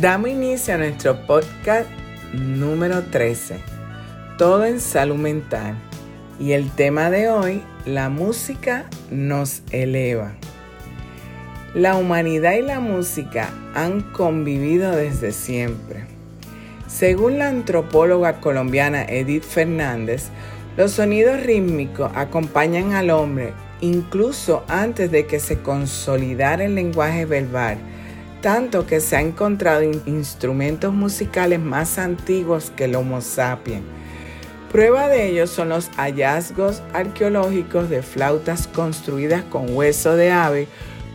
Damos inicio a nuestro podcast número 13, Todo en salud mental. Y el tema de hoy, la música nos eleva. La humanidad y la música han convivido desde siempre. Según la antropóloga colombiana Edith Fernández, los sonidos rítmicos acompañan al hombre incluso antes de que se consolidara el lenguaje verbal, tanto que se han encontrado instrumentos musicales más antiguos que el Homo sapiens. Prueba de ello son los hallazgos arqueológicos de flautas construidas con hueso de ave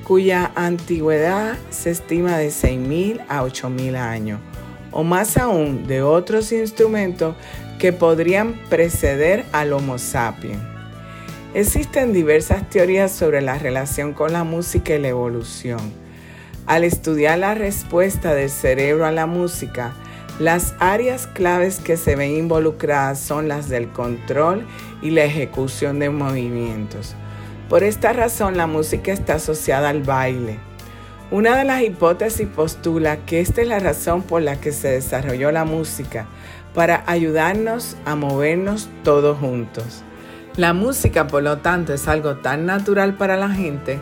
cuya antigüedad se estima de 6.000 a 8.000 años, o más aún de otros instrumentos que podrían preceder al Homo sapiens. Existen diversas teorías sobre la relación con la música y la evolución. Al estudiar la respuesta del cerebro a la música, las áreas claves que se ven involucradas son las del control y la ejecución de movimientos. Por esta razón, la música está asociada al baile. Una de las hipótesis postula que esta es la razón por la que se desarrolló la música, para ayudarnos a movernos todos juntos. La música, por lo tanto, es algo tan natural para la gente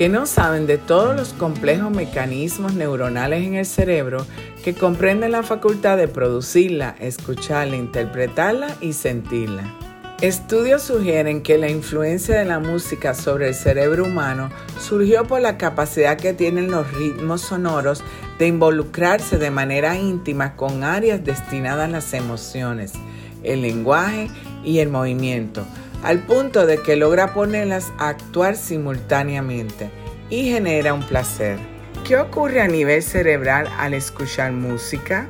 que no saben de todos los complejos mecanismos neuronales en el cerebro que comprenden la facultad de producirla, escucharla, interpretarla y sentirla. Estudios sugieren que la influencia de la música sobre el cerebro humano surgió por la capacidad que tienen los ritmos sonoros de involucrarse de manera íntima con áreas destinadas a las emociones, el lenguaje y el movimiento, al punto de que logra ponerlas a actuar simultáneamente y genera un placer. ¿Qué ocurre a nivel cerebral al escuchar música?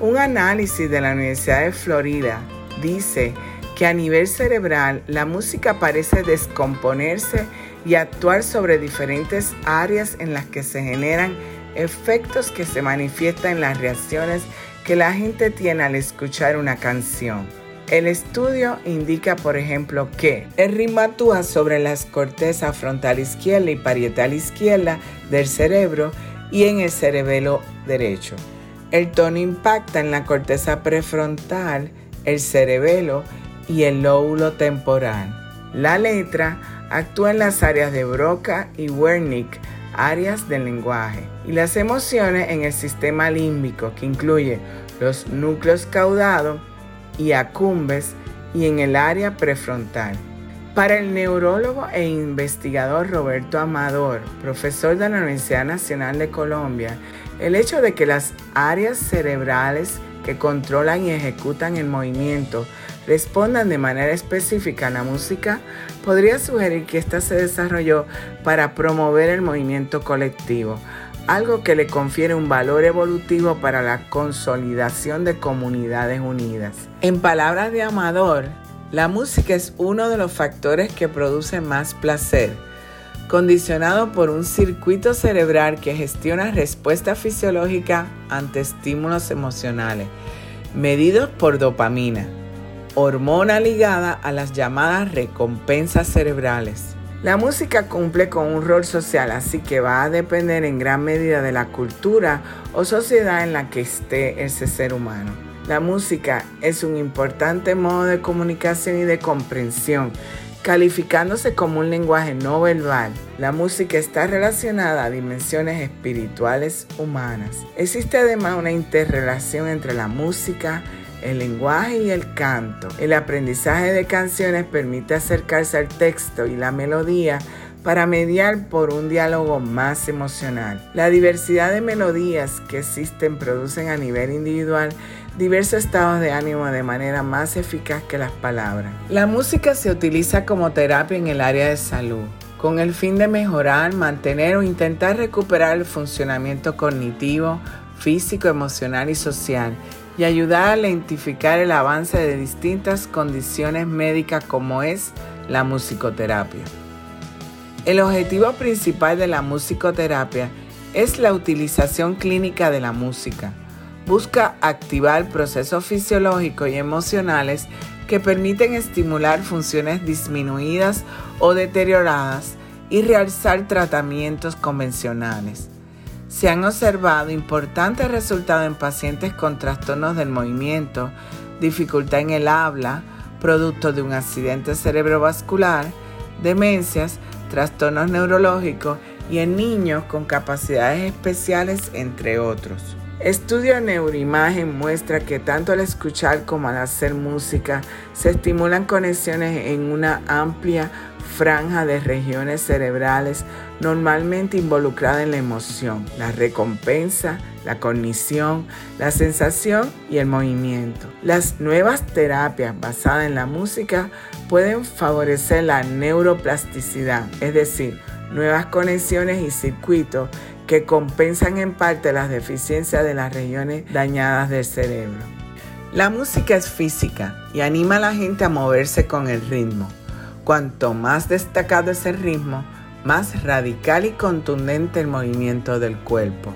Un análisis de la Universidad de Florida dice que a nivel cerebral la música parece descomponerse y actuar sobre diferentes áreas en las que se generan efectos que se manifiestan en las reacciones que la gente tiene al escuchar una canción. El estudio indica, por ejemplo, que el ritmo actúa sobre las cortezas frontal izquierda y parietal izquierda del cerebro y en el cerebelo derecho. El tono impacta en la corteza prefrontal, el cerebelo y el lóbulo temporal. La letra actúa en las áreas de Broca y Wernicke, áreas del lenguaje, y las emociones en el sistema límbico, que incluye los núcleos caudados y acumbes, y en el área prefrontal. Para el neurólogo e investigador Roberto Amador, profesor de la Universidad Nacional de Colombia, el hecho de que las áreas cerebrales que controlan y ejecutan el movimiento respondan de manera específica a la música, podría sugerir que ésta se desarrolló para promover el movimiento colectivo, algo que le confiere un valor evolutivo para la consolidación de comunidades unidas. En palabras de Amador, la música es uno de los factores que produce más placer, condicionado por un circuito cerebral que gestiona respuesta fisiológica ante estímulos emocionales, medidos por dopamina hormona ligada a las llamadas recompensas cerebrales. La música cumple con un rol social, así que va a depender en gran medida de la cultura o sociedad en la que esté ese ser humano. La música es un importante modo de comunicación y de comprensión, calificándose como un lenguaje no verbal. La música está relacionada a dimensiones espirituales humanas. Existe además una interrelación entre la música, el lenguaje y el canto. El aprendizaje de canciones permite acercarse al texto y la melodía para mediar por un diálogo más emocional. La diversidad de melodías que existen producen a nivel individual diversos estados de ánimo de manera más eficaz que las palabras. La música se utiliza como terapia en el área de salud, con el fin de mejorar, mantener o intentar recuperar el funcionamiento cognitivo, físico, emocional y social y ayudar a identificar el avance de distintas condiciones médicas como es la musicoterapia. El objetivo principal de la musicoterapia es la utilización clínica de la música. Busca activar procesos fisiológicos y emocionales que permiten estimular funciones disminuidas o deterioradas y realizar tratamientos convencionales. Se han observado importantes resultados en pacientes con trastornos del movimiento, dificultad en el habla, producto de un accidente cerebrovascular, demencias, trastornos neurológicos y en niños con capacidades especiales, entre otros. Estudio de neuroimagen muestra que tanto al escuchar como al hacer música se estimulan conexiones en una amplia franja de regiones cerebrales normalmente involucradas en la emoción, la recompensa, la cognición, la sensación y el movimiento. Las nuevas terapias basadas en la música pueden favorecer la neuroplasticidad, es decir, nuevas conexiones y circuitos que compensan en parte las deficiencias de las regiones dañadas del cerebro. La música es física y anima a la gente a moverse con el ritmo. Cuanto más destacado es el ritmo, más radical y contundente el movimiento del cuerpo.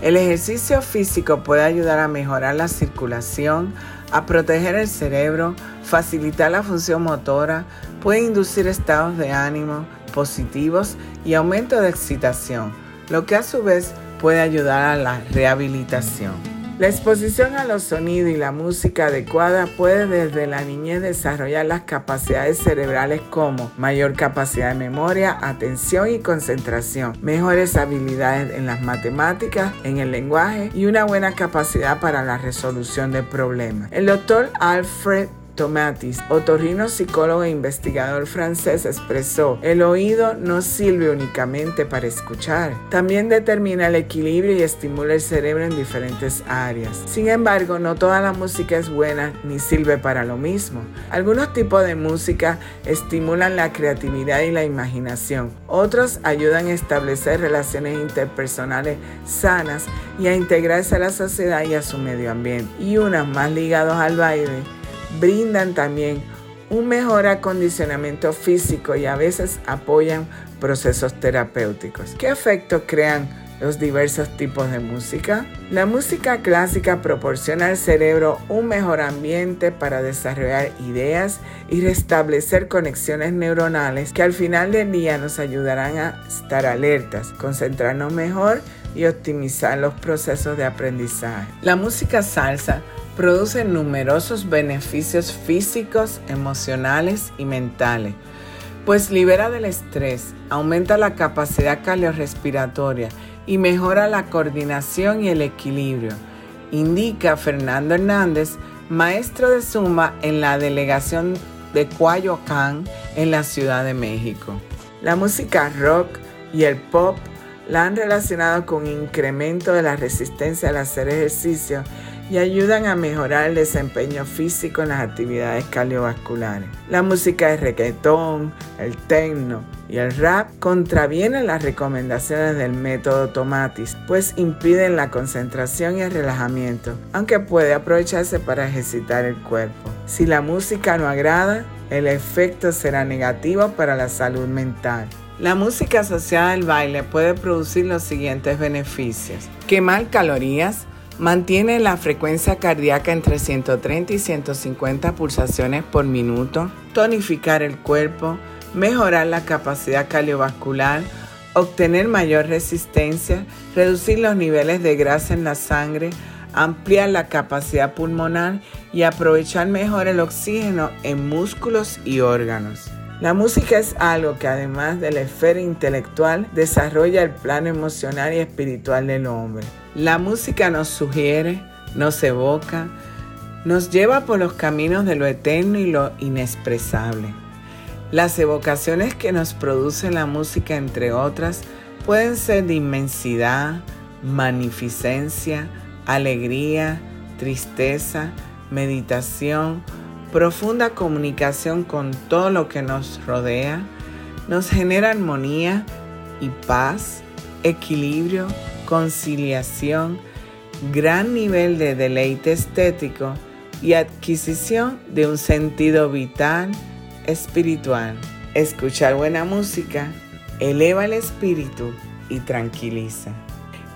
El ejercicio físico puede ayudar a mejorar la circulación, a proteger el cerebro, facilitar la función motora, puede inducir estados de ánimo positivos y aumento de excitación, lo que a su vez puede ayudar a la rehabilitación. La exposición a los sonidos y la música adecuada puede desde la niñez desarrollar las capacidades cerebrales como mayor capacidad de memoria, atención y concentración, mejores habilidades en las matemáticas, en el lenguaje y una buena capacidad para la resolución de problemas. El doctor Alfred Tomatis, otorrino psicólogo e investigador francés, expresó, el oído no sirve únicamente para escuchar, también determina el equilibrio y estimula el cerebro en diferentes áreas. Sin embargo, no toda la música es buena ni sirve para lo mismo. Algunos tipos de música estimulan la creatividad y la imaginación, otros ayudan a establecer relaciones interpersonales sanas y a integrarse a la sociedad y a su medio ambiente, y unas más ligados al baile brindan también un mejor acondicionamiento físico y a veces apoyan procesos terapéuticos. ¿Qué efectos crean los diversos tipos de música? La música clásica proporciona al cerebro un mejor ambiente para desarrollar ideas y restablecer conexiones neuronales que al final del día nos ayudarán a estar alertas, concentrarnos mejor y optimizar los procesos de aprendizaje. La música salsa produce numerosos beneficios físicos, emocionales y mentales, pues libera del estrés, aumenta la capacidad cardiorrespiratoria y mejora la coordinación y el equilibrio, indica Fernando Hernández, maestro de Zumba en la delegación de Coyoacán en la Ciudad de México. La música rock y el pop la han relacionado con incremento de la resistencia al hacer ejercicio y ayudan a mejorar el desempeño físico en las actividades cardiovasculares. La música de reggaetón, el techno y el rap contravienen las recomendaciones del método Tomatis, pues impiden la concentración y el relajamiento, aunque puede aprovecharse para ejercitar el cuerpo. Si la música no agrada, el efecto será negativo para la salud mental. La música asociada al baile puede producir los siguientes beneficios. Quemar calorías, Mantiene la frecuencia cardíaca entre 130 y 150 pulsaciones por minuto, tonificar el cuerpo, mejorar la capacidad cardiovascular, obtener mayor resistencia, reducir los niveles de grasa en la sangre, ampliar la capacidad pulmonar y aprovechar mejor el oxígeno en músculos y órganos. La música es algo que además de la esfera intelectual desarrolla el plano emocional y espiritual del hombre. La música nos sugiere, nos evoca, nos lleva por los caminos de lo eterno y lo inexpresable. Las evocaciones que nos produce la música, entre otras, pueden ser de inmensidad, magnificencia, alegría, tristeza, meditación, profunda comunicación con todo lo que nos rodea, nos genera armonía y paz, equilibrio, conciliación, gran nivel de deleite estético y adquisición de un sentido vital, espiritual. Escuchar buena música eleva el espíritu y tranquiliza.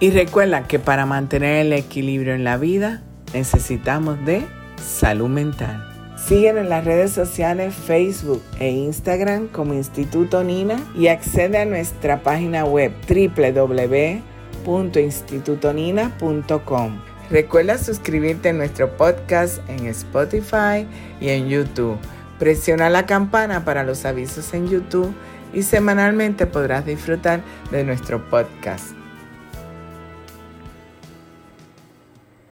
Y recuerda que para mantener el equilibrio en la vida necesitamos de salud mental. Síguenos en las redes sociales Facebook e Instagram como Instituto Nina y accede a nuestra página web www www.institutonina.com. Recuerda suscribirte a nuestro podcast en Spotify y en YouTube. Presiona la campana para los avisos en YouTube y semanalmente podrás disfrutar de nuestro podcast.